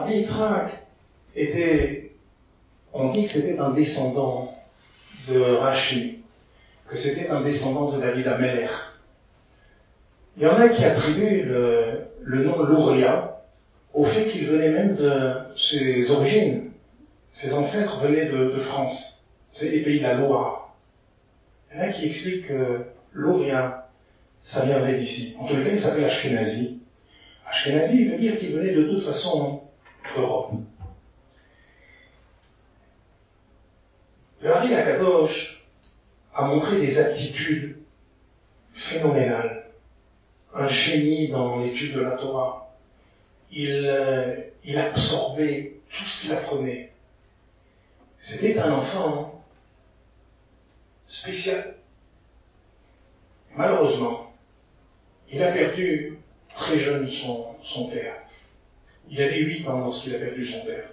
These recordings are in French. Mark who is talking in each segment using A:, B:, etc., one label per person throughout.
A: Rabbi Yitzhak était, on dit que c'était un descendant de Rashi, que c'était un descendant de David Amer. Il y en a qui attribuent le, le nom Louria au fait qu'il venait même de ses origines. Ses ancêtres venaient de, France, c'est les pays de la Loire. Il y en a qui expliquent que Louria, ça viendrait d'ici. En tous les cas, il s'appelle Ashkenazi. Ashkenazi veut dire qu'il venait de toute façon d'Europe. Le Hari Akadosh a montré des aptitudes phénoménales, un génie dans l'étude de la Torah. Il, euh, absorbait tout ce qu'il apprenait. C'était un enfant spécial. Malheureusement, il a perdu très jeune son père. Il avait 8 ans lorsqu'il a perdu son père.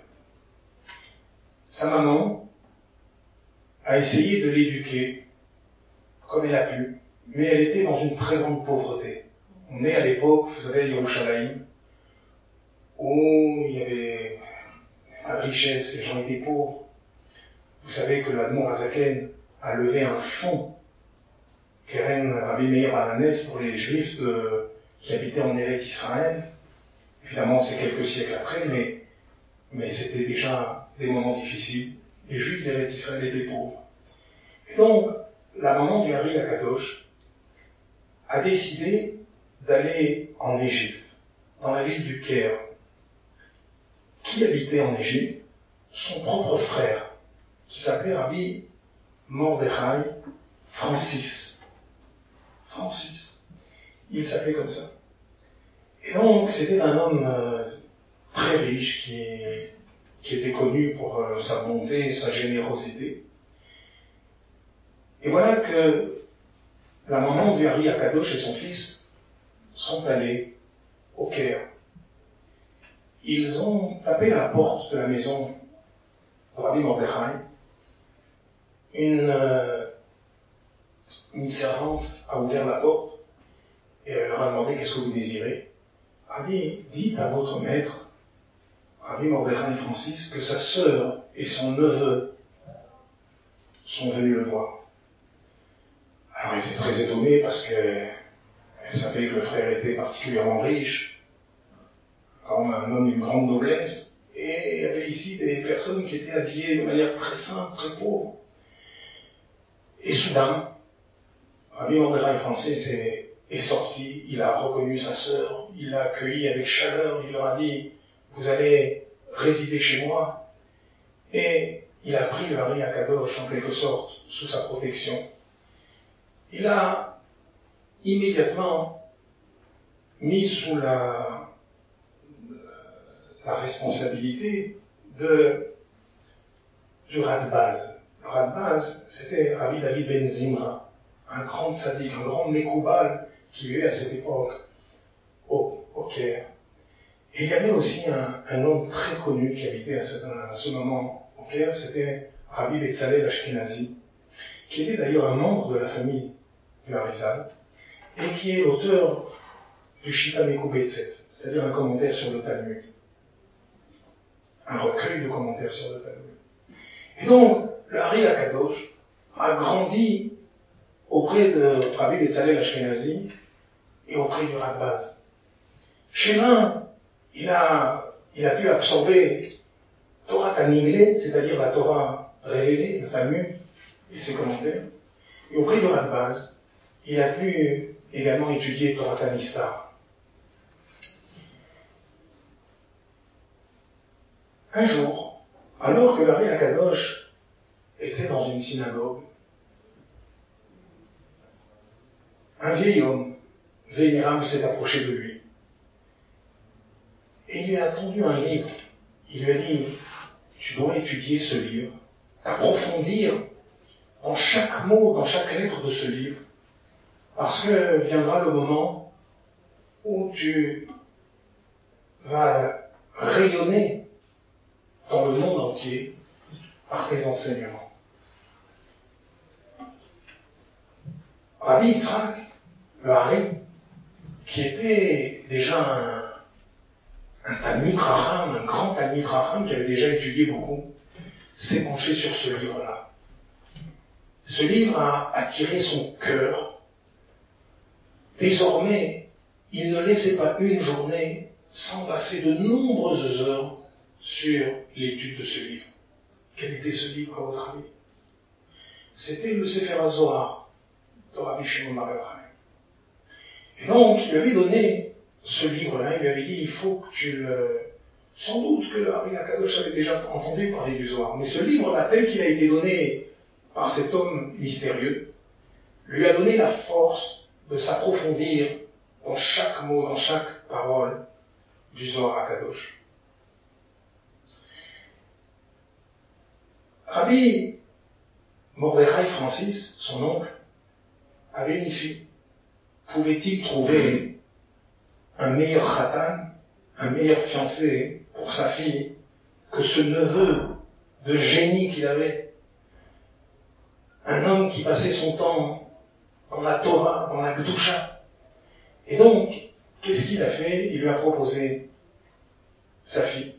A: Sa maman a essayé de l'éduquer comme elle a pu, mais elle était dans une très grande pauvreté. On est à l'époque, vous savez, Yerushalayim, où il y avait pas de richesse, les gens étaient pauvres. Vous savez que l'Admor Azaken a levé un fonds, Keren Rabbi Meir Balanes, pour les Juifs de, qui habitaient en Eretz Israël. Évidemment, c'est quelques siècles après, mais, c'était déjà des moments difficiles. Les Juifs d'Eretz Israël étaient pauvres. Et donc, la maman du Harry Akadosh a décidé d'aller en Égypte, dans la ville du Caire. Qui habitait en Égypte? Son propre frère, qui s'appelait Rabbi Mordechai Francis. Francis. Il s'appelait comme ça. Et donc, c'était un homme euh, très riche qui, était connu pour euh, sa bonté, sa générosité. Et voilà que la maman du Harry Akadosh et son fils sont allés au Caire. Ils ont tapé à la porte de la maison de Rabbi Mordechai. Une, euh, une servante a ouvert la porte et elle leur a demandé qu'est-ce que vous désirez? Rabbi, dites à votre maître, Rabbi Mordechai Francis, que sa sœur et son neveu sont venus le voir. Alors il était très étonné parce que elle savait que le frère était particulièrement riche, comme un homme d'une grande noblesse, et il y avait ici des personnes qui étaient habillées de manière très simple, très pauvre. Et soudain, Rabbi Mordechai Francis est, est sorti, il a reconnu sa sœur, il l'a accueilli avec chaleur, il leur a dit, vous allez résider chez moi. Et il a pris le Harry Akadosh en quelque sorte sous sa protection. Il a immédiatement mis sous la, la responsabilité de, du Radbaz. Le Radbaz, c'était Rabbi David Ben Zimra, un grand sadique, un grand Mekoubal qui vivait à cette époque au, au Caire. Et il y avait aussi un, un homme très connu qui habitait à ce, à ce moment au Caire, c'était Rabbi Betzalel Ashkenazi, qui était d'ailleurs un membre de la famille du Harizal, et qui est l'auteur du Shita Betzet, c'est-à-dire un commentaire sur le Talmud. Un recueil de commentaires sur le Talmud. Et donc, le Hari Akadosh a grandi auprès de Rabbi Betzalel Ashkenazi et auprès du Radbaz. Chez l'un, il a, il a pu absorber Torah Taniglé, c'est-à-dire la Torah révélée, le Talmud et ses commentaires. Et auprès du Radbaz, il a pu également étudier Torah Tanistar. Un jour, alors que Larry Akadosh était dans une synagogue, un vieil homme, vénérable, s'est approché de lui. Et il lui a tendu un livre. Il lui a dit, tu dois étudier ce livre, approfondir dans chaque mot, dans chaque lettre de ce livre, parce que viendra le moment où tu vas rayonner dans le monde entier par tes enseignements. Rabbi Yitzhak, le Hari, qui était déjà un, un un grand Talmud qui avait déjà étudié beaucoup, s'est penché sur ce livre-là. Ce livre a attiré son cœur. Désormais, il ne laissait pas une journée sans passer de nombreuses heures sur l'étude de ce livre. Quel était ce livre à votre avis? C'était le Sefer Zohar de Rabbi Et donc, il lui avait donné ce livre-là, il lui avait dit, il faut que tu le... Sans doute que Rabbi Akadosh avait déjà entendu parler du Zohar, mais ce livre-là, tel qu'il a été donné par cet homme mystérieux, lui a donné la force de s'approfondir dans chaque mot, dans chaque parole du Zohar Akadosh. Rabbi Mordechai Francis, son oncle, avait une fille. Pouvait-il trouver un meilleur khatan, un meilleur fiancé pour sa fille que ce neveu de génie qu'il avait? Un homme qui passait son temps dans la Torah, dans la Gdusha. Et donc, qu'est-ce qu'il a fait? Il lui a proposé sa fille.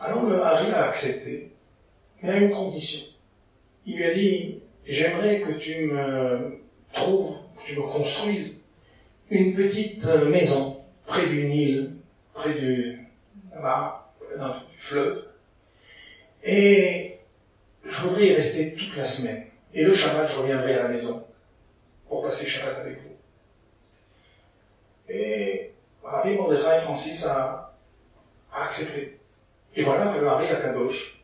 A: Alors le Harry a accepté mais à une condition. Il lui a dit, j'aimerais que tu me trouves, tu me construises une petite euh, maison près du Nil, près du, là près du fleuve, et je voudrais y rester toute la semaine. Et le Shabbat, je reviendrai à la maison pour passer Shabbat avec vous. Et Rabbi Mordechai Francis a, accepté. Et voilà que le mari à Kadosh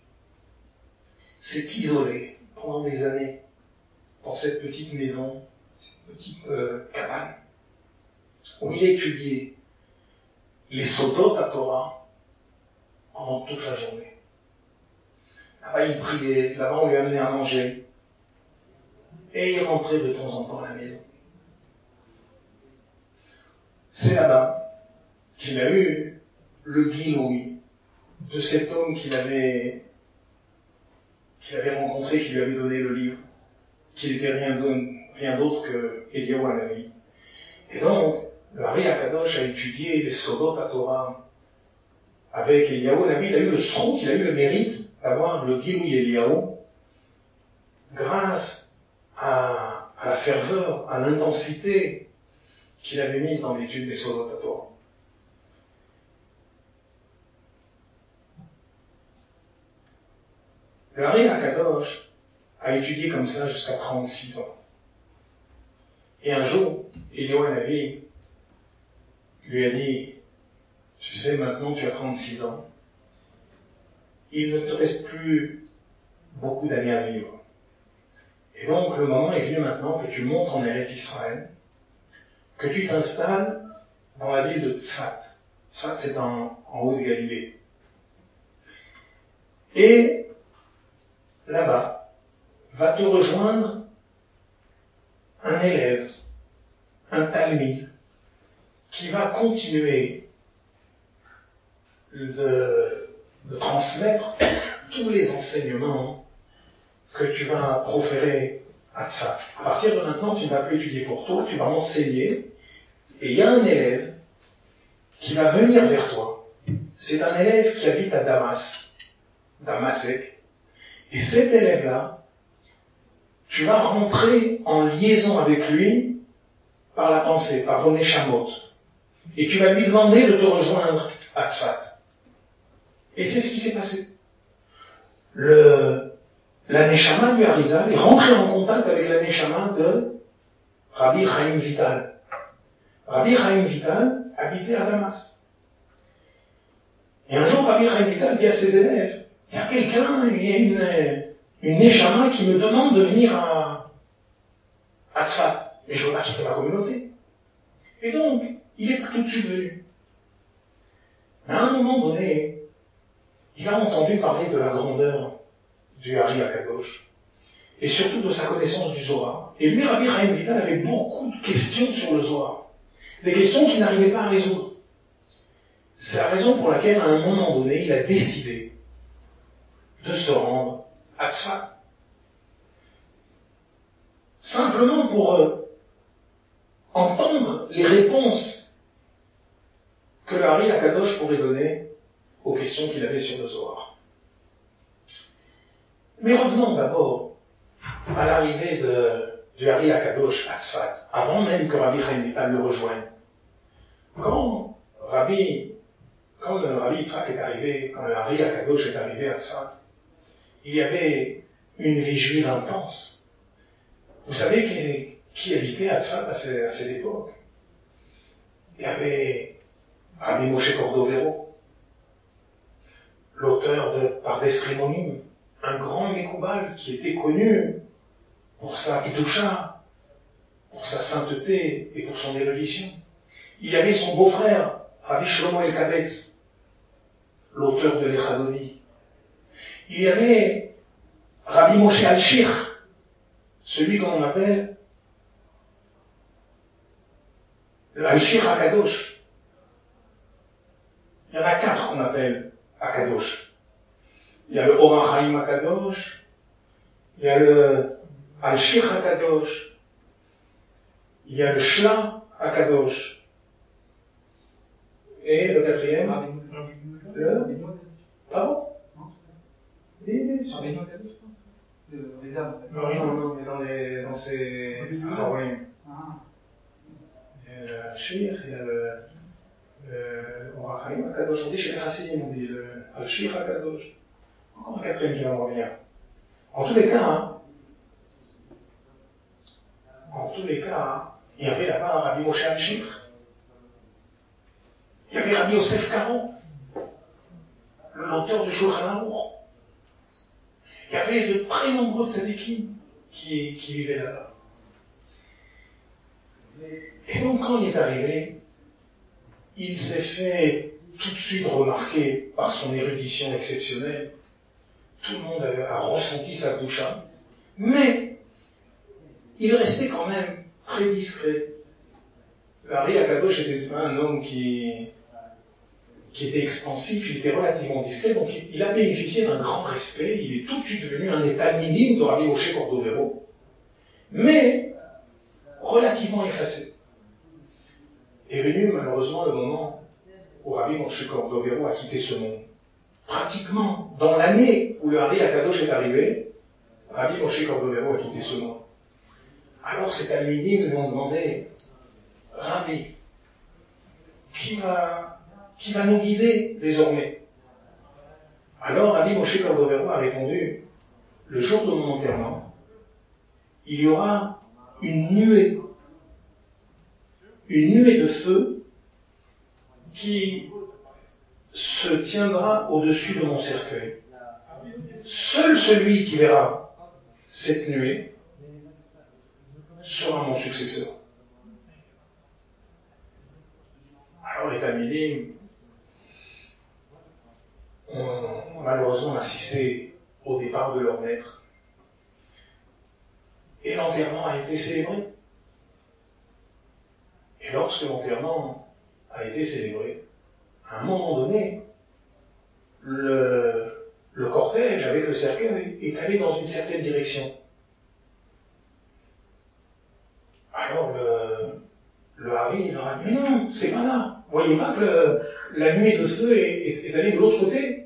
A: s'est isolé pendant des années dans cette petite maison, cette petite euh, cabane, où il étudiait les Sodot à Torah pendant toute la journée. Là-bas, il priait, là-bas, on lui amenait à manger, et il rentrait de temps en temps à la maison. C'est là-bas qu'il a eu le guillouis de cet homme qu'il avait rencontré, qui lui avait donné le livre, qui n'était rien d'autre que Eliyahu Hanavi. Et donc, le Hari Akadosh a étudié les Sodot à Torah avec Eliyahu Hanavi. Il a eu le srout, il a eu le mérite d'avoir le Giloui Eliyahu grâce à, la ferveur, à l'intensité qu'il avait mise dans l'étude des Sodot à Torah. Le Harry Akadosh a étudié comme ça jusqu'à 36 ans. Et un jour, Eliyahu Navi lui a dit, tu sais, maintenant tu as 36 ans, il ne te reste plus beaucoup d'années à vivre. Et donc le moment est venu maintenant que tu montes en Eretz Israël, que tu t'installes dans la ville de Tzfat. Tzfat c'est en, en haut de Galilée. Et là-bas, va te rejoindre un élève, un talmide, qui va continuer de, transmettre tous les enseignements que tu vas proférer à ça. À partir de maintenant, tu ne vas plus étudier pour toi, tu vas enseigner, et il y a un élève qui va venir vers toi. C'est un élève qui habite à Damas, Damasek, et cet élève-là, tu vas rentrer en liaison avec lui par la pensée, par vos Neshamot. Et tu vas lui demander de te rejoindre à Tzfat. Et c'est ce qui s'est passé. Le, la Neshama du Harizal est rentré en contact avec la Neshama de Rabbi Chaim Vital. Rabbi Chaim Vital habitait à Damas. Et un jour, Rabbi Chaim Vital dit à ses élèves, il y a quelqu'un, il y a une, une Neshama qui me demande de venir à, à Tzfat. Mais je ne veux pas quitter ma communauté. Et donc, il est tout de suite venu. Mais à un moment donné, il a entendu parler de la grandeur du Hari Akadosh, et surtout de sa connaissance du Zohar. Et lui, Rabbi Chaim Vital avait beaucoup de questions sur le Zohar. Des questions qu'il n'arrivait pas à résoudre. C'est la raison pour laquelle, à un moment donné, il a décidé de se rendre Simplement pour euh, entendre les réponses que le Hari Akadosh pourrait donner aux questions qu'il avait sur le Zohar. Mais revenons d'abord à l'arrivée de, du Hari Akadosh à Tzfat, avant même que Rabbi Chaim le rejoigne. Quand Rabbi, quand le Rabbi est arrivé, quand le Hari Akadosh est arrivé à Tzfat, il y avait une vie juive intense. Vous savez qui, habitait à Tzfat à, cette époque Il y avait Rabbi Moshe Cordovero, l'auteur de Par Desrimonim, un grand Mekoubal qui était connu pour sa Kedusha, pour sa sainteté et pour son érudition. Il y avait son beau-frère, Rabbi Shlomo El Kabetz, l'auteur de l'Echadoni. Il y avait Rabbi Moshe Al-Shir, celui qu'on appelle Al-Shir Akadosh. Il y en a quatre qu'on appelle Akadosh. Il y a le Orachaim Akadosh, il y a le Al-Shir Akadosh, il y a le Shla Akadosh, et le quatrième, le... Pardon? Dis, dis, les âmes. Non, non, non, mais dans, les, dans ces... Ah, oui. Il y a le Shir, il y a le... Orachaim Akadosh, on dit chez les Chassidim, on dit le Al-Shir Akadosh. Encore un quatrième qui va me revenir. En tous les cas, hein, en tous les cas, hein, il y avait là-bas un Rabbi Moshe Al-Shir. Il y avait Rabbi Yosef Karo, l'auteur du Shulchan Il y avait de très nombreux tzadikim qui, qui vivaient là-bas. Et donc quand il est arrivé, il s'est fait tout de suite remarquer par son érudition exceptionnelle, tout le monde a ressenti sa boucha, mais il restait quand même très discret. Larry Akadosh était un homme qui, qui était expansif, il était relativement discret, donc il, a bénéficié d'un grand respect, il est tout de suite devenu un état minime de Rabbi Moshe Cordovero, mais relativement effacé. Est venu malheureusement le moment où Rabbi Moshe Cordovero a quitté ce monde pratiquement dans l'année où le Hari Akadosh est arrivé, Rabbi Moshe Cordovero a quitté ce monde. Alors ces Talmidim lui ont demandé, Rabbi, qui va, qui va nous guider désormais Alors Rabbi Moshe a répondu, le jour de mon enterrement, il y aura une nuée, une nuée de feu qui se tiendra au-dessus de mon cercueil. Seul celui qui verra cette nuée sera mon successeur. Alors les Tamidim malheureusement assisté au départ de leur maître. Et l'enterrement a été célébré. Et lorsque l'enterrement a été célébré, à un moment donné, le, cortège avec le cercueil est allé dans une certaine direction. Alors le, le Harry leur a dit, mais non, c'est pas là. Voyez pas que la nuée de feu est, allée de l'autre côté,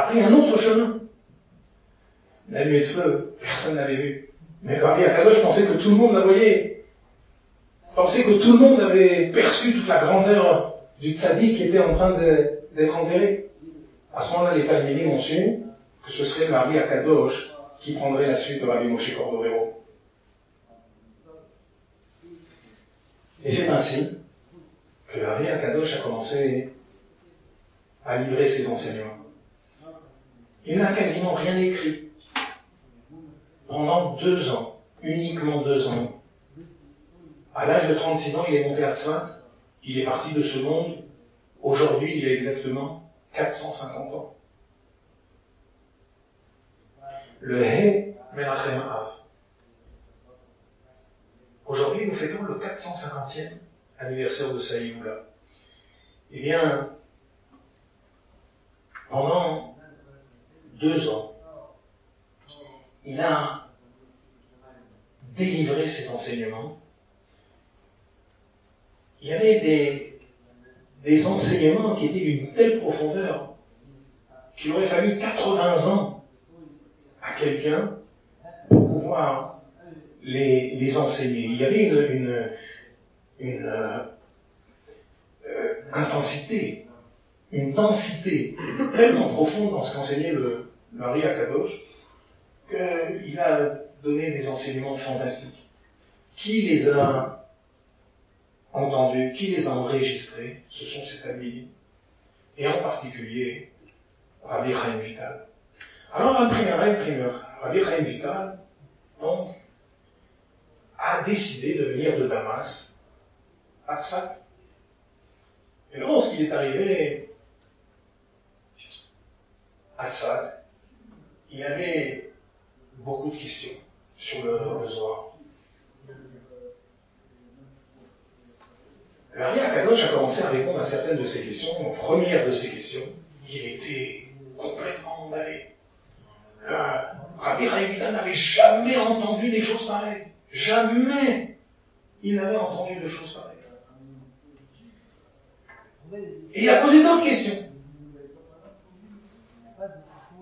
A: a pris un autre chemin. La nuée de feu, personne n'avait vu. Mais Harry je pensais que tout le monde la voyait. Pensait que tout le monde avait perçu toute la grandeur du tzaddik qui était en train d'être enterré. À ce moment-là, les Talmudim ont su que ce serait Marie Akadosh qui prendrait la suite de Rabbi Moshe Cordovero. Et c'est ainsi que Marie Akadosh a commencé à livrer ses enseignements. Il n'a quasiment rien écrit pendant deux ans, uniquement deux ans. À l'âge de 36 ans, il est monté à Tzfat il est parti de ce monde, aujourd'hui il a exactement 450 ans. Le He Menachem Av. Aujourd'hui, nous fêtons le 450e anniversaire de Saïoula. Eh bien, pendant deux ans, il a délivré ses enseignements il y avait des, enseignements qui étaient d'une telle profondeur qu'il aurait fallu 80 ans à quelqu'un pour pouvoir les, enseigner. Il y avait une, euh, intensité, une densité tellement profonde dans ce qu'enseignait le Marie Akadosh qu'il a donné des enseignements fantastiques. Qui les a entendus, qui les a enregistrés Ce sont ces tabliers. Et en particulier, Rabbi Chaim Vital. Alors, Rabbi Chaim Vital, donc, a décidé de venir de Damas à Tzfat. Et lorsqu'il est arrivé à Tzfat, il avait beaucoup de questions sur le, le Zohar. Kadosh a commencé à répondre à certaines de ces questions. La première de ces questions, il était complètement emballé. Euh, Rabbi Raïvida n'avait jamais entendu des choses pareilles. Jamais il n'avait entendu de choses pareilles. Et il a posé d'autres questions.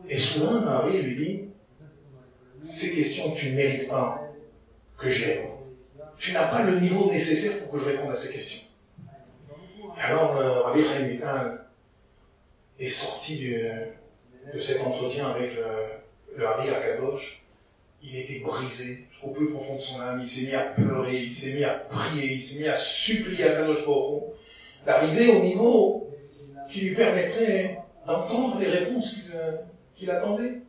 A: Et soudain, Marie lui dit, ces questions, tu ne mérites pas que j'y réponde. Tu n'as pas le niveau nécessaire pour que je réponde à ces questions. Alors, euh, Rabbi Chaim est sorti de cet entretien avec le, le Hari Akadosh. Il était brisé au plus profond de son âme. Il s'est mis à pleurer, il s'est mis à prier, il s'est mis à supplier à Kadosh Baruch d'arriver au niveau qui lui permettrait d'entendre les réponses qu'il attendait.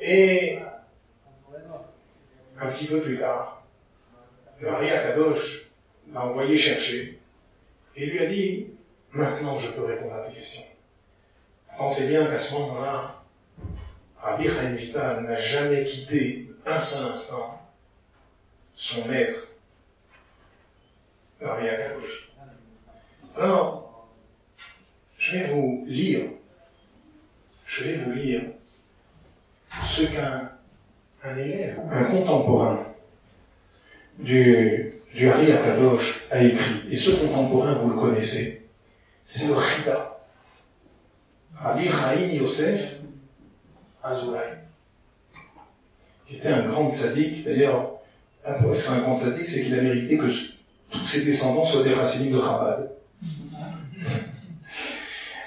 A: Et un petit peu plus tard, le Hari Akadosh l'a envoyé chercher et lui a dit, maintenant je peux répondre à tes questions. Pensez bien qu'à ce moment-là, Rabbi Chaim Vital n'a jamais quitté un seul instant son maître, Rabbi Akadosh. Alors, je vais vous lire, je vais vous lire ce qu'un un élève, un contemporain du, du Hari Akadosh a écrit. Et ce contemporain, vous le connaissez. C'est le Chida. Rabbi Chaim Yosef Azoulay. Qui était un grand tzaddik. D'ailleurs, la preuve que c'est un grand tzaddik, c'est qu'il a mérité que tous ses descendants soient des racines de Chabad.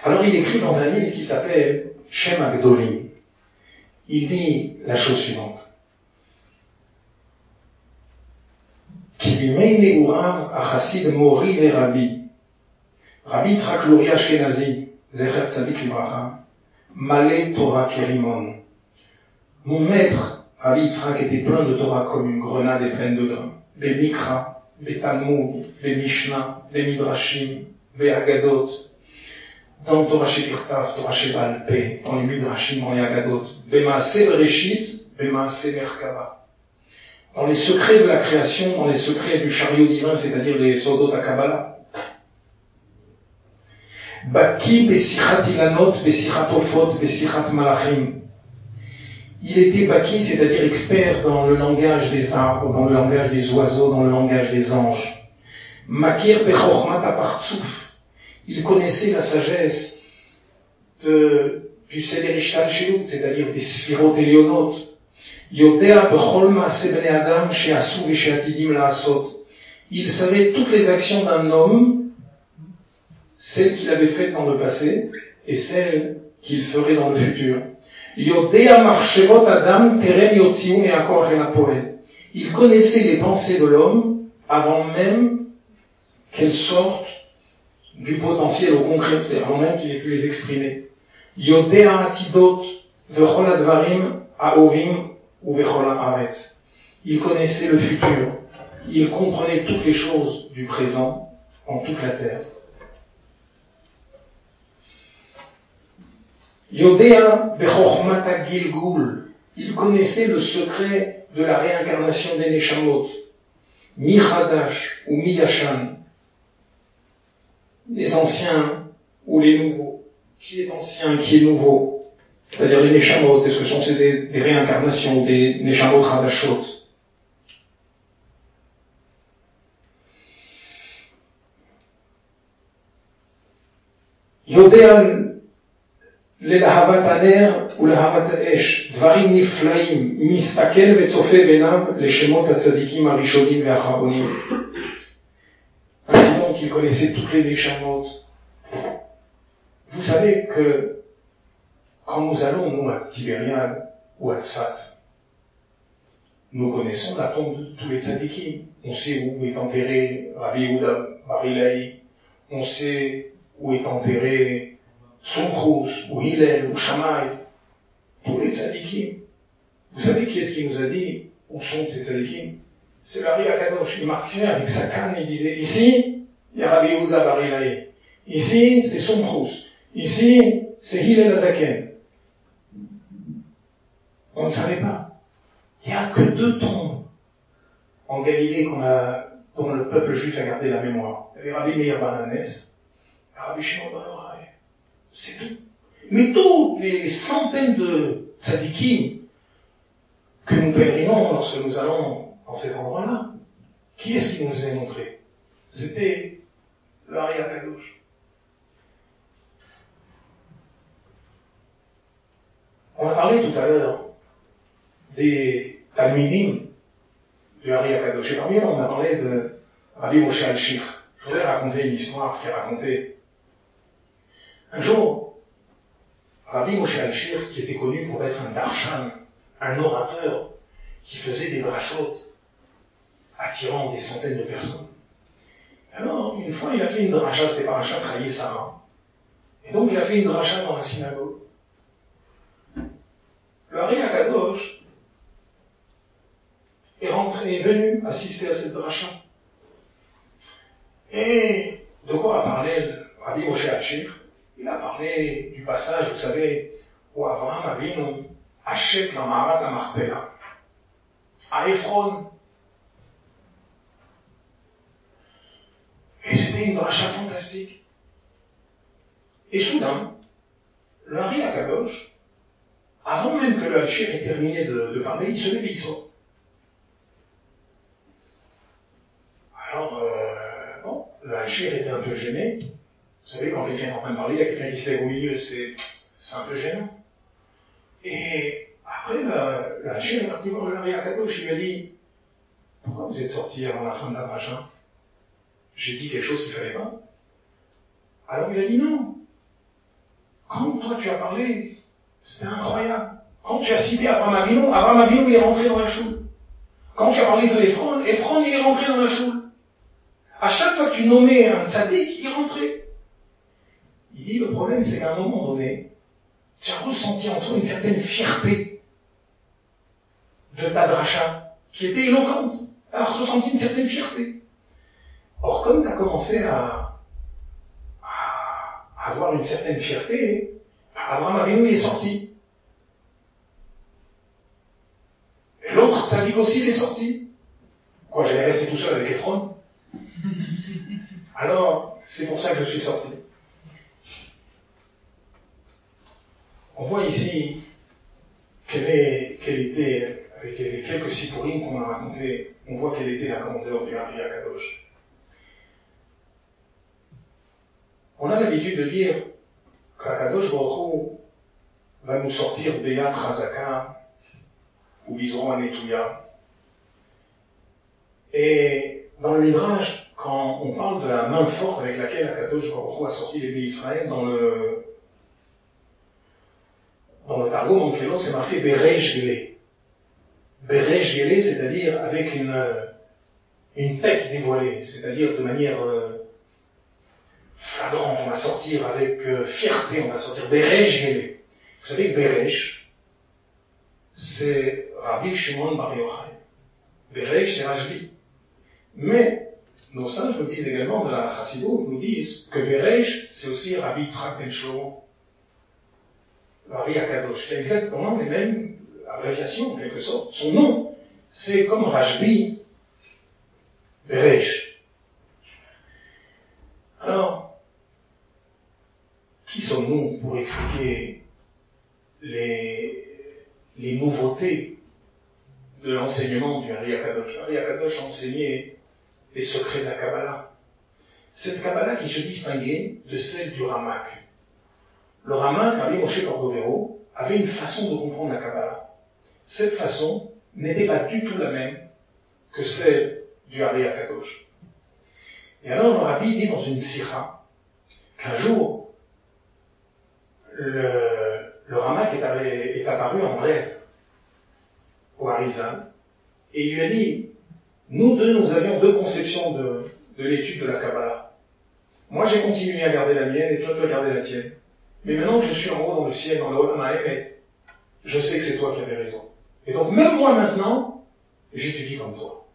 A: Alors il écrit dans un livre qui s'appelle chez Magdolin, il dit la chose suivante. Kilimele Urav Achasid Mori le Rabbi, Rabbi Yitzhak Luri Ashkenazi, Zecher Tzadik Malé Torah Kerimon. Mon maître, Rabbi Yitzhak, était plein de Torah comme une grenade et pleine de grains. Les Mikra, les Talmud, les Mishnah, les Midrashim, les Agadot, dans Torah Shebirtaf, Torah Shebalpe, dans les Midrashim, dans les Agadot. Bemaase Bereshit, Bemaase Merkava dans les secrets de la création, dans les secrets du chariot divin, c'est-à-dire les Sodot Kabbalah. Baki besichat ilanot, besiratofot, besirat malachim. Il était Baki, c'est-à-dire expert dans le langage des arbres, dans le langage des oiseaux, dans le langage des anges. Makir bechochmat apartsouf. Il connaissait la sagesse de, du Seder c'est-à-dire des Sphirot il savait toutes les actions d'un homme, celles qu'il avait faites dans le passé et celles qu'il ferait dans le futur. Il connaissait les pensées de l'homme avant même qu'elles sortent du potentiel au concret, qu'il ait pu les exprimer. Yodea atidot aovim il connaissait le futur. Il comprenait toutes les choses du présent en toute la terre. Yodea Gilgul. Il connaissait le secret de la réincarnation des Neshamot. Mi ou Mi Les anciens ou les nouveaux. Qui est ancien, qui est nouveau c'est-à-dire les Neshamot, est-ce que sont des, des réincarnations, des Neshamot Hadashot יודע ללהבת הנר ולהבת האש, דברים נפלאים, מסתכל וצופה בעיניו לשמות הצדיקים הראשונים והאחרונים. Ainsi donc, il connaissait toutes les Neshamot. Vous savez que quand nous allons, nous, à Tibériade ou à Tzfat, nous connaissons la tombe de tous les tzadikim. On sait où est enterré Rabbi Yehuda Barilai. On sait où est enterré Sonkros, ou Hillel, ou Shammai. Tous les tzadikim. Vous savez qui est-ce qui nous a dit où sont ces tzadikim? C'est Larry Akadosh. Il marquait avec sa canne, il disait, ici, Rabbi Yehuda Barilai. Ici, c'est Sonkros. Ici, c'est Hillel Azaken. On ne savait pas. Il n'y a que deux tombes en Galilée qu'on a, dont le peuple juif a gardé la mémoire. Il y avait Rabbi Meir Bananès, Rabbi Shimon Bar C'est tout. Mais toutes les centaines de tzadikim que nous pèlerinons lorsque nous allons dans cet endroit-là, qui est-ce qui nous les a C'était On a parlé tout à l'heure des Talmidim du Hari Akadosh. Et parmi eux, on a parlé de Rabbi Moshe Al-Shir. Je voudrais raconter une histoire qui a raconté. Un jour, Rabbi Moshe Al-Shir, qui était connu pour être un darshan, un orateur, qui faisait des drachotes, attirant des centaines de personnes. Alors, une fois, il a fait une dracha, c'était par un chat Sarah. Et donc, il a fait une dracha dans la synagogue. Le Hari Akadosh est rentré, est venu assister à cette dracha. Et de quoi a parlé Rabbi Moshe Hachir? Il a parlé du passage, vous savez, où Abraham Avinu achète la Marat à Marpella, à Ephron. C'était une dracha fantastique. Et soudain, le Hari Akadosh, avant même que le Hachir ait terminé de, parler, il se lève et. Alors, euh, bon, le Hachir était un peu gêné. Vous savez, quand quelqu'un est en train de parler, il y a quelqu'un qui se au milieu, c'est, un peu gênant. Et après, le, Hachir est parti voir le Larry Akadosh, il lui a dit, pourquoi vous êtes sorti avant la fin de la dracha J'ai dit quelque chose qu'il fallait pas. Alors il a dit non. Quand toi tu as parlé, c'était incroyable. Quand tu as cité Abraham Avinu, Abraham Avinu il est rentré dans la choule. Quand tu as parlé de Ephron, Ephron il est rentré dans la choule. À chaque fois que tu nommais un tzaddik, il rentrait. Il dit, le problème, c'est qu'à un moment donné, tu as ressenti en toi une certaine fierté de ta dracha, qui était éloquente. Tu as ressenti une certaine fierté. Or, comme tu as commencé à, avoir une certaine fierté, Abraham Avinu est sorti. Et l'autre tzaddik aussi, il est sorti. Quoi, j'allais rester tout seul avec Ephron? Alors, c'est pour ça que je suis sorti. On voit ici quelle, est, quelle était, avec les quelques sipourines qu'on a racontées, on voit quelle était la grandeur du Hari Kadosh. On a l'habitude de dire qu'Akadosh Baruch va nous sortir Beyat Razaka ou Bizron Netouya. Et dans le Midrash, quand on parle de la main forte avec laquelle Akadosh Baruch a sorti les pays Israël dans le dans le Targum en c'est marqué Berej Gele. Berej Gele, c'est-à-dire avec une, une tête dévoilée, c'est-à-dire de manière euh, on va sortir avec euh, fierté, on va sortir Berej Gele. Vous savez que Berej, c'est Rabbi Shimon Bar Yochai. Berej, c'est Rajbi. Mais nos sages nous disent également de la Chassidou, nous disent que Berej, c'est aussi Rabbi Yitzhak Ben Shlomo, Rabbi Akadosh, a exactement les mêmes abréviations en quelque sorte. Son nom, c'est comme Rajbi Berej. Alors, pour expliquer les, nouveautés de l'enseignement du Hari Akadosh Hari Akadosh a enseigné les secrets de la Kabbalah. Cette Kabbalah qui se distinguait de celle du Ramak. le rabbin Rabbi Moshe Cordovero avait une façon de comprendre la Kabbalah. Cette façon n'était pas du tout la même que celle du Hari Akadosh. Et alors le rabbi dit dans une sira qu'un jour, le, le Ramak est, apparu en rêve au Harizan et il lui a dit, nous deux, nous avions deux conceptions de, de l'étude de la Kabbalah. Moi, j'ai continué à garder la mienne et toi, tu as gardé la tienne. Mais maintenant que je suis en haut dans le ciel, dans le Olam je sais que c'est toi qui avais raison. Et donc, même moi maintenant, j'étudie comme toi.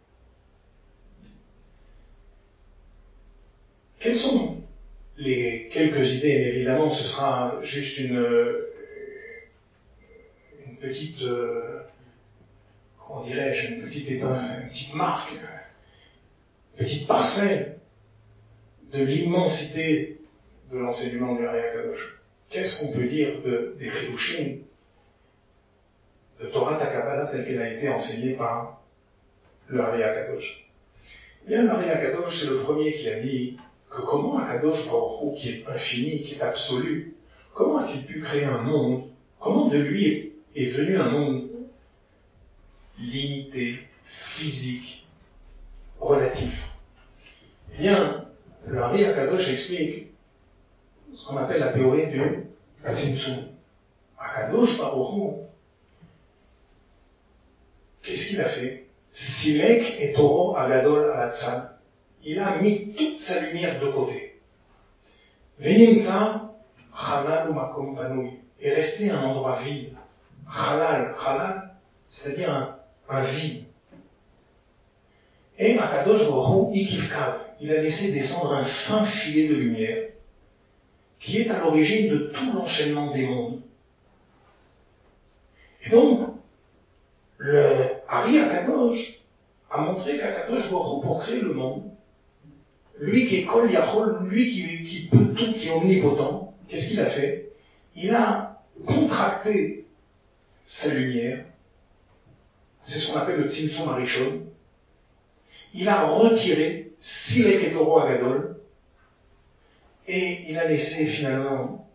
A: Quelles sont les quelques idées, mais évidemment ce sera juste une, une petite, euh, comment dirais-je, une petite, une petite marque, une petite parcelle de l'immensité de l'enseignement du Kadosh. Qu'est-ce qu'on peut dire de, des Chidushim, de Torah Takabala telle qu'elle a été enseignée par le Kadosh? Bien, le Kadosh, c'est le premier qui a dit que comment Akadosh Baruch qui est infini, qui est absolu, comment a-t-il pu créer un monde? Comment de lui est venu un monde limité, physique, relatif? Eh bien, le Hari Akadosh explique ce qu'on appelle la théorie du Tzimtzum. Akadosh Baruch qu'est-ce qu'il a fait? Silek et Toro Agadol Alatzan il a mis toute sa lumière de côté. Venimza, halal makom est resté un endroit vide. Halal, halal, c'est-à-dire un, un vide. Et Akadosh Baruch Ikivkav, il a laissé descendre un fin filet de lumière qui est à l'origine de tout l'enchaînement des mondes. Et donc, le Hari Akadosh a montré qu'Akadosh Baruch pour créer le monde, lui qui est Kol Yachol, lui qui, qui peut tout, qui est omnipotent, qu'est-ce qu'il a fait? Il a contracté sa lumière. C'est ce qu'on appelle le Tzimtzum Arishon. Il a retiré Silek et Toro Agadol. Et il a laissé finalement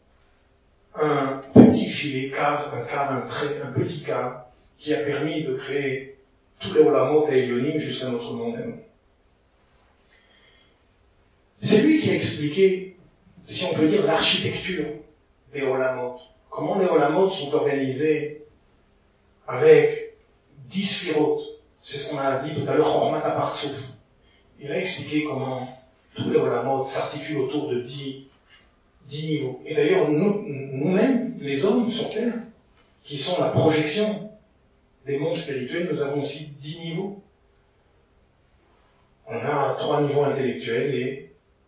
A: un petit filet, cave, un cave, un trait, un petit cave, qui a permis de créer tous les Olamot et Elionim jusqu'à notre monde. C'est lui qui a expliqué, si on peut dire, l'architecture des Olamot. Comment les Olamot sont organisés avec dix sphirotes. C'est ce qu'on a dit tout à l'heure, Hormat Apartsouf. Il a expliqué comment tous les Olamot s'articulent autour de dix, dix niveaux. Et d'ailleurs, nous, nous-mêmes, les hommes sur Terre, qui sont la projection des mondes spirituels, nous avons aussi dix niveaux. On a trois niveaux intellectuels et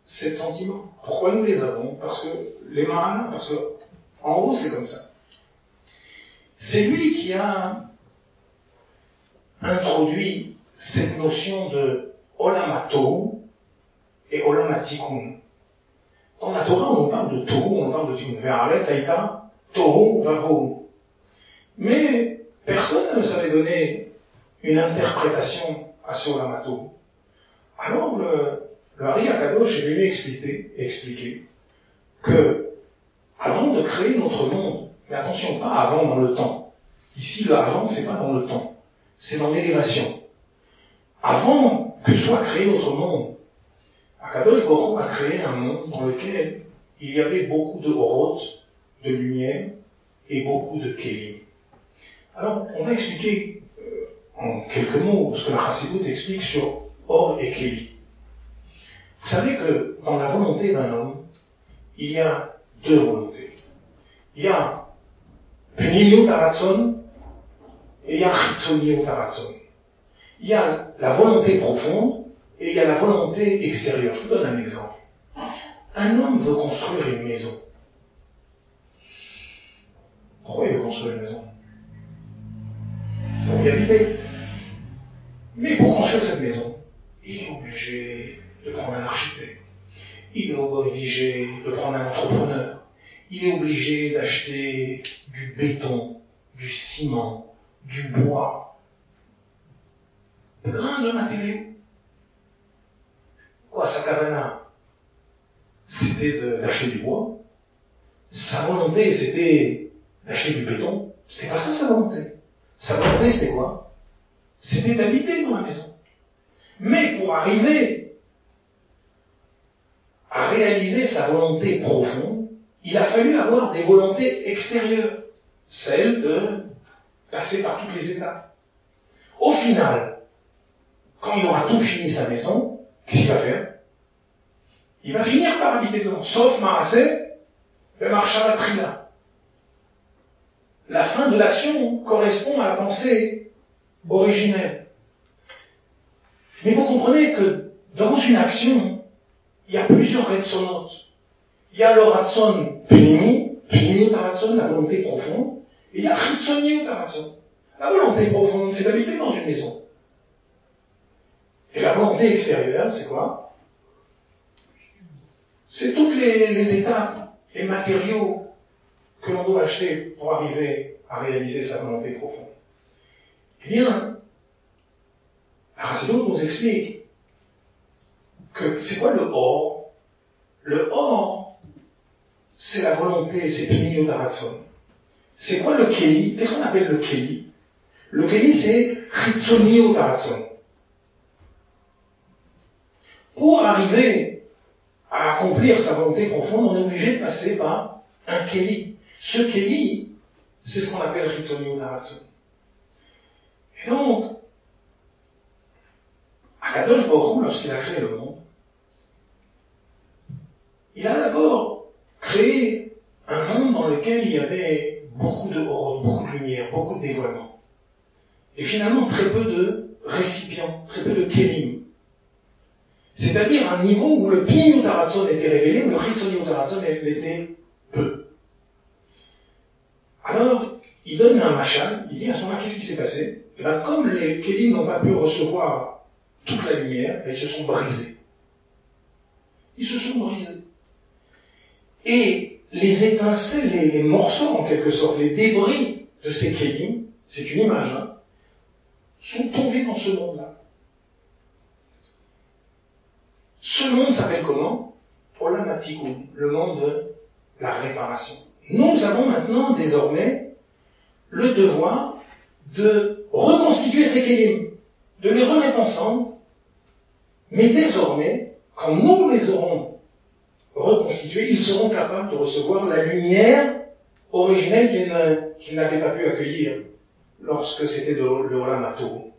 A: sept sentiments. Pourquoi nous les avons Parce que les mâles, parce que en haut c'est comme ça. C'est lui qui a introduit cette notion de olamato et olamatikun. Dans la Torah, on parle de tohu, on parle de tikkun. Ve'aret saïta, tohu vavo. Mais personne ne savait donner une interprétation à ce olamato. Alors le, le Hari Akadosh est venu expliquer, expliquer que avant de créer notre monde, mais attention, pas avant dans le temps. Ici, le avant, c'est pas dans le temps, c'est dans l'élévation. Avant que soit créé notre monde, Akadosh Baruch a créé un monde dans lequel il y avait beaucoup de horotes, de lumière et beaucoup de kélim. Alors, on va expliquer euh, en quelques mots ce que la Chassidut explique sur or et kélim. Vous savez que dans la volonté d'un homme, il y a deux volontés. Il y a Pnimiut Taratson et il y a Chitsoniut Taratson. Il y a la volonté profonde et il y a la volonté extérieure. Je vous donne un exemple. Un homme veut construire une maison. Pourquoi il veut construire une maison? Pour y habiter. Mais pour construire cette maison, il est obligé de prendre un architecte. Il est obligé de prendre un entrepreneur. Il est obligé d'acheter du béton, du ciment, du bois, plein de matériaux. Quoi, sa cavana C'était d'acheter du bois. sa volonté, c'était d'acheter du béton. C'était pas ça sa volonté. Sa volonté, c'était quoi? C'était d'habiter dans la maison. Mais pour arriver à réaliser sa volonté profonde, il a fallu avoir des volontés extérieures, celles de passer par toutes les étapes. Au final, quand il aura tout fini sa maison, qu'est-ce qu'il va faire? Il va finir par habiter dedans, sauf Maasé, le marcha trila. La fin de l'action correspond à la pensée originelle. Mais vous comprenez que dans une action, il y a plusieurs retsonotes. Il y a le ratson pnimi, pnimi ratson, la volonté profonde, et il y a chitsoni ratson. La volonté profonde, c'est d'habiter dans une maison. Et la volonté extérieure, c'est quoi? C'est toutes les, étapes, les matériaux que l'on doit acheter pour arriver à réaliser sa volonté profonde. Eh bien, la nous explique que c'est quoi le or? Le or, c'est la volonté, c'est Plinio Daratson. C'est quoi le Keli? Qu'est-ce qu'on appelle le Keli? Le Keli, c'est Chitsonio Daratson. Pour arriver à accomplir sa volonté profonde, on est obligé de passer par un Keli. Ce Keli, c'est ce qu'on appelle Chitsonio Daratson. Et donc, Akadosh Baruch lorsqu'il a créé le monde, il a d'abord créé un monde dans lequel il y avait beaucoup de beaucoup de lumière, beaucoup de dévoilement. Et finalement, très peu de récipients, très peu de kelim. C'est-à-dire un niveau où le Pinu Taratson était révélé, où le Ritsoni Taratson l'était peu. Alors, il donne un machin, il dit à ce moment-là, qu'est-ce qui s'est passé? Et eh bien, comme les kelim n'ont pas pu recevoir toute la lumière, ben, ils se sont brisés. Ils se sont brisés. Et les étincelles, les, morceaux en quelque sorte, les débris de ces kélim, c'est une image, hein, sont tombés dans ce monde-là. Ce monde s'appelle comment? Olamatikum, le monde de la réparation. Nous avons maintenant désormais le devoir de reconstituer ces kélim, de les remettre ensemble, mais désormais, quand nous les aurons reconstitués, ils seront capables de recevoir la lumière originelle qu'ils n'avaient pas pu accueillir lorsque c'était de l'Olamato.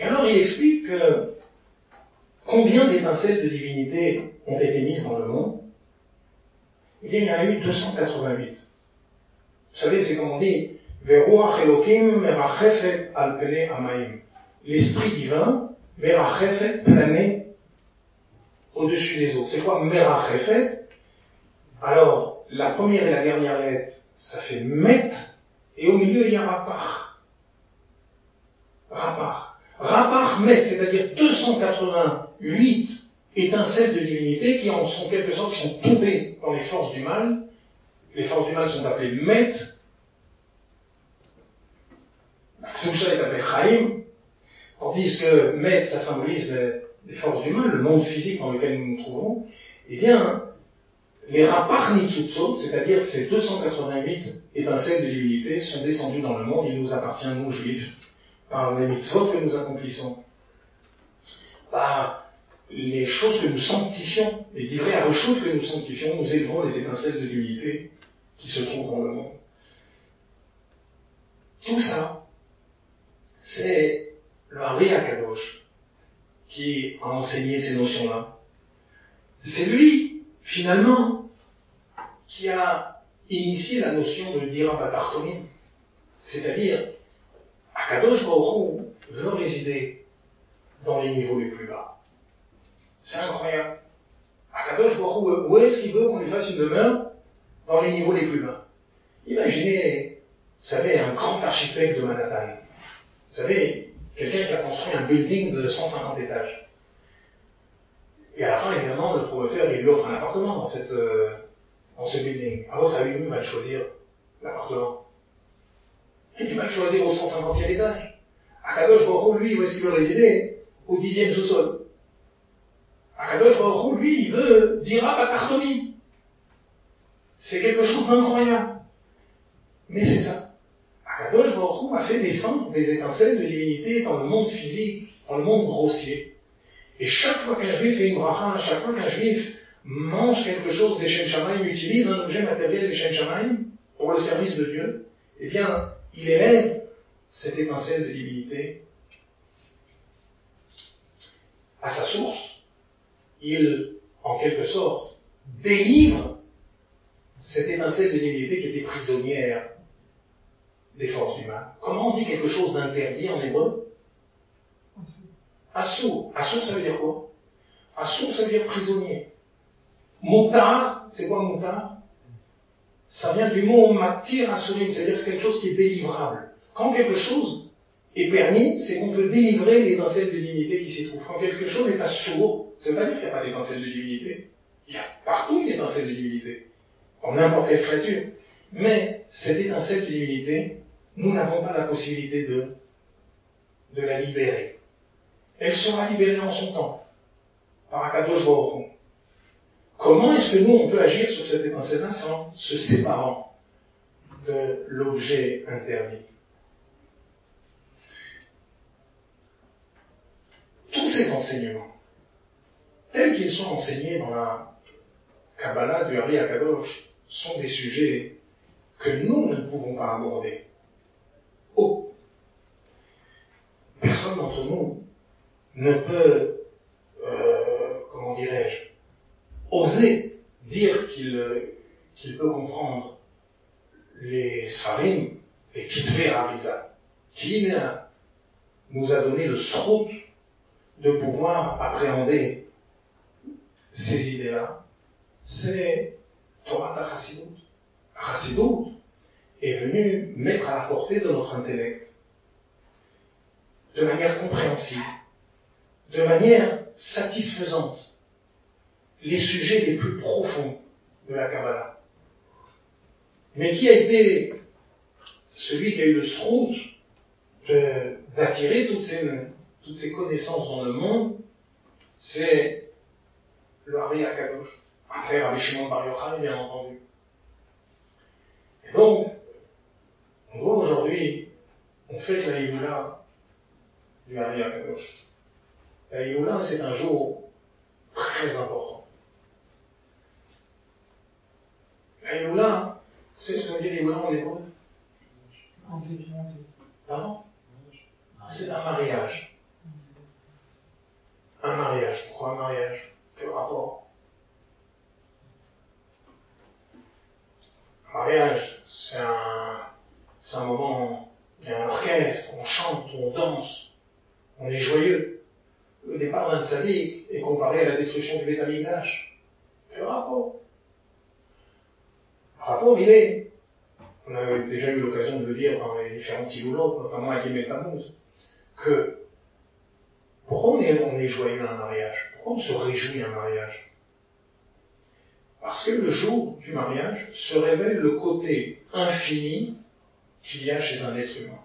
A: Et alors il explique que combien d'étincelles de divinité ont été mises dans le monde? Eh bien, il y en a eu 288. Vous savez, c'est comme on dit, L'esprit divin, Merachefet, plané au-dessus des eaux. C'est quoi Merachefet Alors, la première et la dernière lettre, ça fait Met, et au milieu, il y a Rapar. Rapar. Rapar Met, c'est-à-dire 288 étincelles de divinité qui en sont quelque sorte, qui sont tombées dans les forces du mal. Les forces du mal sont appelées Met. Tout ça est appelé Chaim. Tandis que Met, ça symbolise les, forces mal, le monde physique dans lequel nous nous trouvons, eh bien, les rapar nitsutsot, c'est-à-dire ces 288 étincelles de l'unité, sont descendus dans le monde, il nous appartient, nous, juifs, par les mitzvot que nous accomplissons, par les choses que nous sanctifions, les divrei à que nous sanctifions, nous élevons les étincelles de l'unité qui se trouvent dans le monde. Tout ça, c'est le Harry Akadosh, qui a enseigné ces notions-là. C'est lui, finalement, qui a initié la notion de Dirabatartonim. C'est-à-dire, Akadosh Baruch veut résider dans les niveaux les plus bas. C'est incroyable. Akadosh Baruch où est-ce qu'il veut qu'on lui fasse une demeure Dans les niveaux les plus bas? Imaginez, vous savez, un grand architecte de Manhattan. Vous savez, quelqu'un qui a construit un building de 150 étages. Et à la fin, évidemment, le promoteur, il lui offre un appartement dans cette, euh, dans ce building. À votre avis, il va choisir l'appartement Il va le choisir au 150e étage. À Kadosh Baruch lui, où est-ce qu'il veut résider? Au dixième sous-sol. À Kadosh Baruch lui, il veut dira Batartomi. C'est quelque chose d'incroyable. Mais c'est ça. A fait descendre des étincelles de divinité dans le monde physique, dans le monde grossier. Et chaque fois qu'un juif fait une bracha, chaque fois qu'un juif mange quelque chose des Shem Shamaim, utilise un objet matériel des Shem Shamaim pour le service de Dieu, eh bien, il élève cette étincelle de divinité à sa source. Il, en quelque sorte, délivre cette étincelle de divinité qui était prisonnière des forces. Comment on dit quelque chose d'interdit en hébreu Assour. Assour, ça veut dire quoi? Assour, ça veut dire prisonnier. Moutar, c'est quoi moutar Ça vient du mot matir assourim, c'est-à-dire c'est quelque chose qui est délivrable. Quand quelque chose est permis, c'est qu'on peut délivrer l'étincelle de divinité qui s'y trouve. Quand quelque chose est assourd, ça veut pas dire qu'il n'y a pas d'étincelle de divinité. Il y a partout une étincelle de divinité. En n'importe quelle créature. Mais cette étincelle de divinité, nous n'avons pas la possibilité de, la libérer. Elle sera libérée en son temps, par Akadosh Baruch Comment est-ce que nous, on peut agir sur cette étincelle-là sans se séparant de l'objet interdit? Tous ces enseignements, tels qu'ils sont enseignés dans la Kabbalah du Hari Akadosh, sont des sujets que nous ne pouvons pas aborder. Oh. Personne nous ne peut, euh, comment dirais-je, oser dire qu'il peut comprendre les Sfarim, les Kitvé Arisa, qui nous a donné le srout de pouvoir appréhender ces idées-là, c'est Torah Chassidut. Chassidut est venu mettre à la portée de notre intellect, de manière compréhensible, de manière satisfaisante, les sujets les plus profonds de la Kabbalah. Mais qui a été celui qui a eu le srout d'attirer toutes ces, connaissances dans le monde, c'est le Hari Akadosh. Après Rabbi Shimon Bar Yochai, bien entendu. Et donc, on voit aujourd'hui, on fête la Iloula du Hari Akadosh. La Iloula, c'est un jour très important. La Iloula, vous savez ce que ça veut dire Iloula en hébreu Pardon? C'est un mariage. Un mariage. Pourquoi un mariage? Quel rapport? Un mariage, c'est un, c'est un moment, il y a un orchestre, on chante, on danse, on est joyeux. Le départ d'un tzaddik est comparé à la destruction du Betamigdash. Quel rapport? Le rapport, il est, on a déjà eu l'occasion de le dire dans les différents tiloulots, notamment à Gimel Tammuz, que pourquoi on est, on est joyeux à un mariage? Pourquoi on se réjouit à un mariage? Parce que le jour du mariage se révèle le côté infini qu'il y a chez un être humain.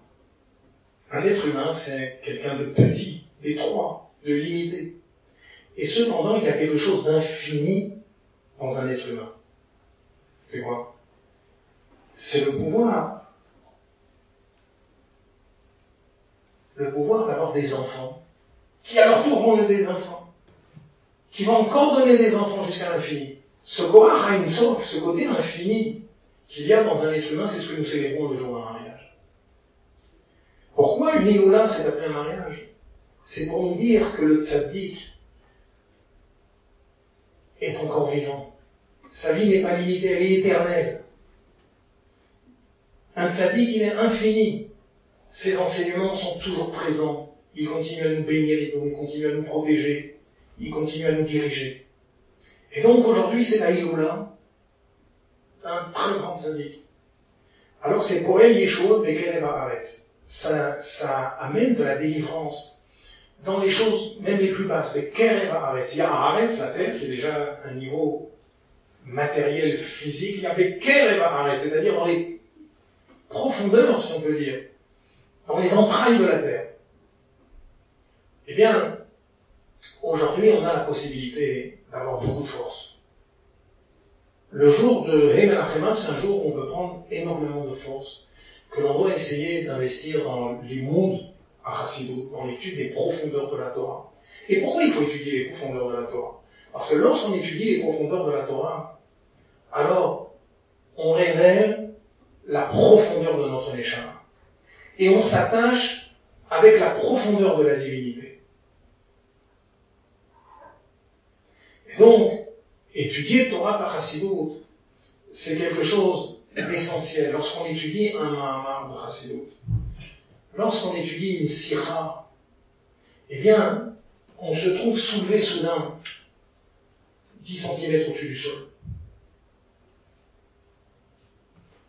A: Un être humain, c'est quelqu'un de petit, d'étroit, de limité. Et cependant, il y a quelque chose d'infini dans un être humain. C'est quoi? C'est le pouvoir. Le pouvoir d'avoir des enfants, qui à leur tour vont donner des enfants, qui vont encore donner des enfants jusqu'à l'infini. Ce Korah ce côté infini qu'il y a dans un être humain, c'est ce que nous célébrons le jour mariage. Pourquoi Iloula s'est appelée un mariage? C'est pour nous dire que le tzaddik est encore vivant. Sa vie n'est pas limitée, elle est éternelle. Un tzaddik, il est infini. Ses enseignements sont toujours présents. Il continue à nous bénir, il continue à nous protéger, il continue à nous diriger. Et donc aujourd'hui, c'est la Iloula un très grand sadique. Alors c'est pour elle Yeshua Bekel Ça, ça amène de la délivrance dans les choses même les plus basses. Bekel Il y a Haaretz, la terre, qui est déjà un niveau matériel, physique. Il y a Bekel c'est-à-dire dans les profondeurs, si on peut dire, dans les entrailles de la terre. Eh bien, aujourd'hui, on a la possibilité d'avoir beaucoup de force Le jour de Hey c'est un jour où on peut prendre énormément de force, que l'on doit essayer d'investir dans les mondes à Chassidut, dans l'étude des profondeurs de la Torah. Et pourquoi il faut étudier les profondeurs de la Torah? Parce que lorsqu'on étudie les profondeurs de la Torah, alors on révèle la profondeur de notre Neshama. Et on s'attache avec la profondeur de la divinité. Et donc, étudier Torah Tachassidut, c'est quelque chose d'essentiel lorsqu'on étudie un Mahamar de. Lorsqu'on étudie une Sira, eh bien, on se trouve soulevé soudain 10 cm au-dessus du sol.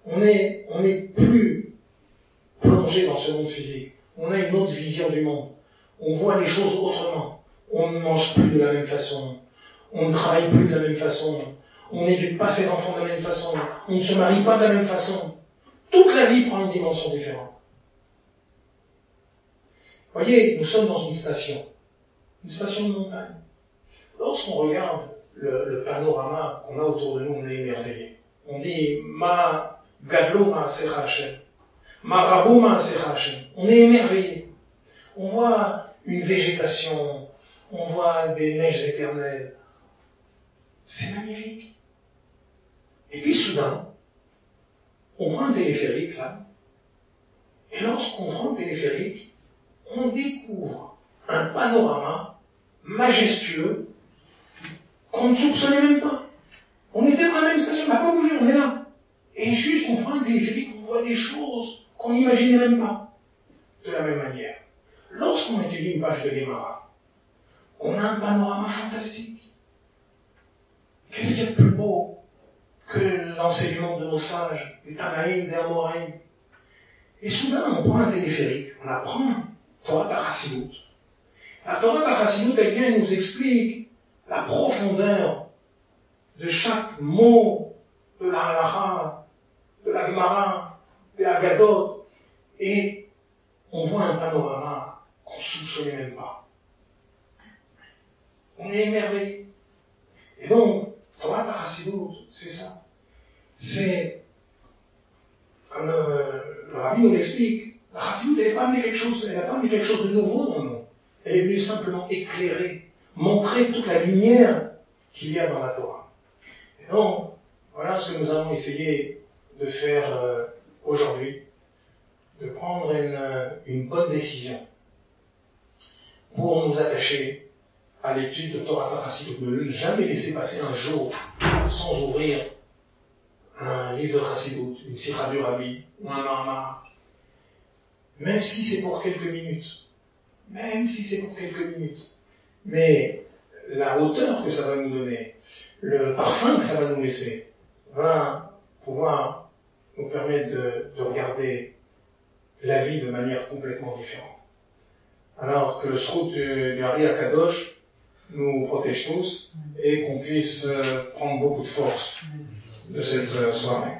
A: On est, on n'est plus plongé dans ce monde physique. On a une autre vision du monde. On voit les choses autrement. On ne mange plus de la même façon. On ne travaille plus de la même façon. On n'éduque pas ses enfants de la même façon. On ne se marie pas de la même façon. Toute la vie prend une dimension différente. Voyez, nous sommes dans une station. Une station de montagne. Lorsqu'on regarde le, panorama qu'on a autour de nous, on est émerveillé. On dit, ma gadlo ma Ma rabou ma On est émerveillé. On voit une végétation, on voit des neiges éternelles, c'est magnifique. Et puis soudain, on prend un téléphérique là, et lorsqu'on prend le téléphérique, on découvre un panorama majestueux qu'on ne soupçonnait même pas. On était dans la même station, on n'a pas bougé, on est là. Et juste on prend un téléphérique, on voit des choses qu'on n'imaginait même pas. De la même manière. Lorsqu'on étudie une page de Guémara, on a un panorama fantastique. Qu'est-ce qu'il y a de plus beau que l'enseignement de nos sages, des Tanaïm, des Amoraïm Et soudain, on prend un téléphérique, on apprend Torah Tachassimut. La Torah Tachassimut, elle vient et nous explique la profondeur de chaque mot de la halacha, de la Gemara, de la Gadot, et on voit un panorama qu'on ne soupçonnait même pas. On est émerveillé. Et donc, Torah Tachassidut, c'est ça. C'est, comme le, rabbi nous l'explique, la Chassidut, elle n'est pas quelque chose, elle n'a pas amené quelque chose de nouveau dans le monde. Elle est venue simplement éclairer, montrer toute la lumière qu'il y a dans la Torah. Et donc, voilà ce que nous allons essayer de faire euh, aujourd'hui, de prendre une, une bonne décision pour nous attacher à l'étude de Torah Chassidut, ne jamais laisser passer un jour sans ouvrir un livre de Chassidut, une Sikha du Rabbi, ou un Mahamar. Même si c'est pour quelques minutes. Même si c'est pour quelques minutes. Mais la hauteur que ça va nous donner, le parfum que ça va nous laisser, va pouvoir nous permettre de, de regarder la vie de manière complètement différente. Alors que le srout du, du Hari Akadosh nous protège tous et qu'on puisse euh, prendre beaucoup de force de cette euh, soirée.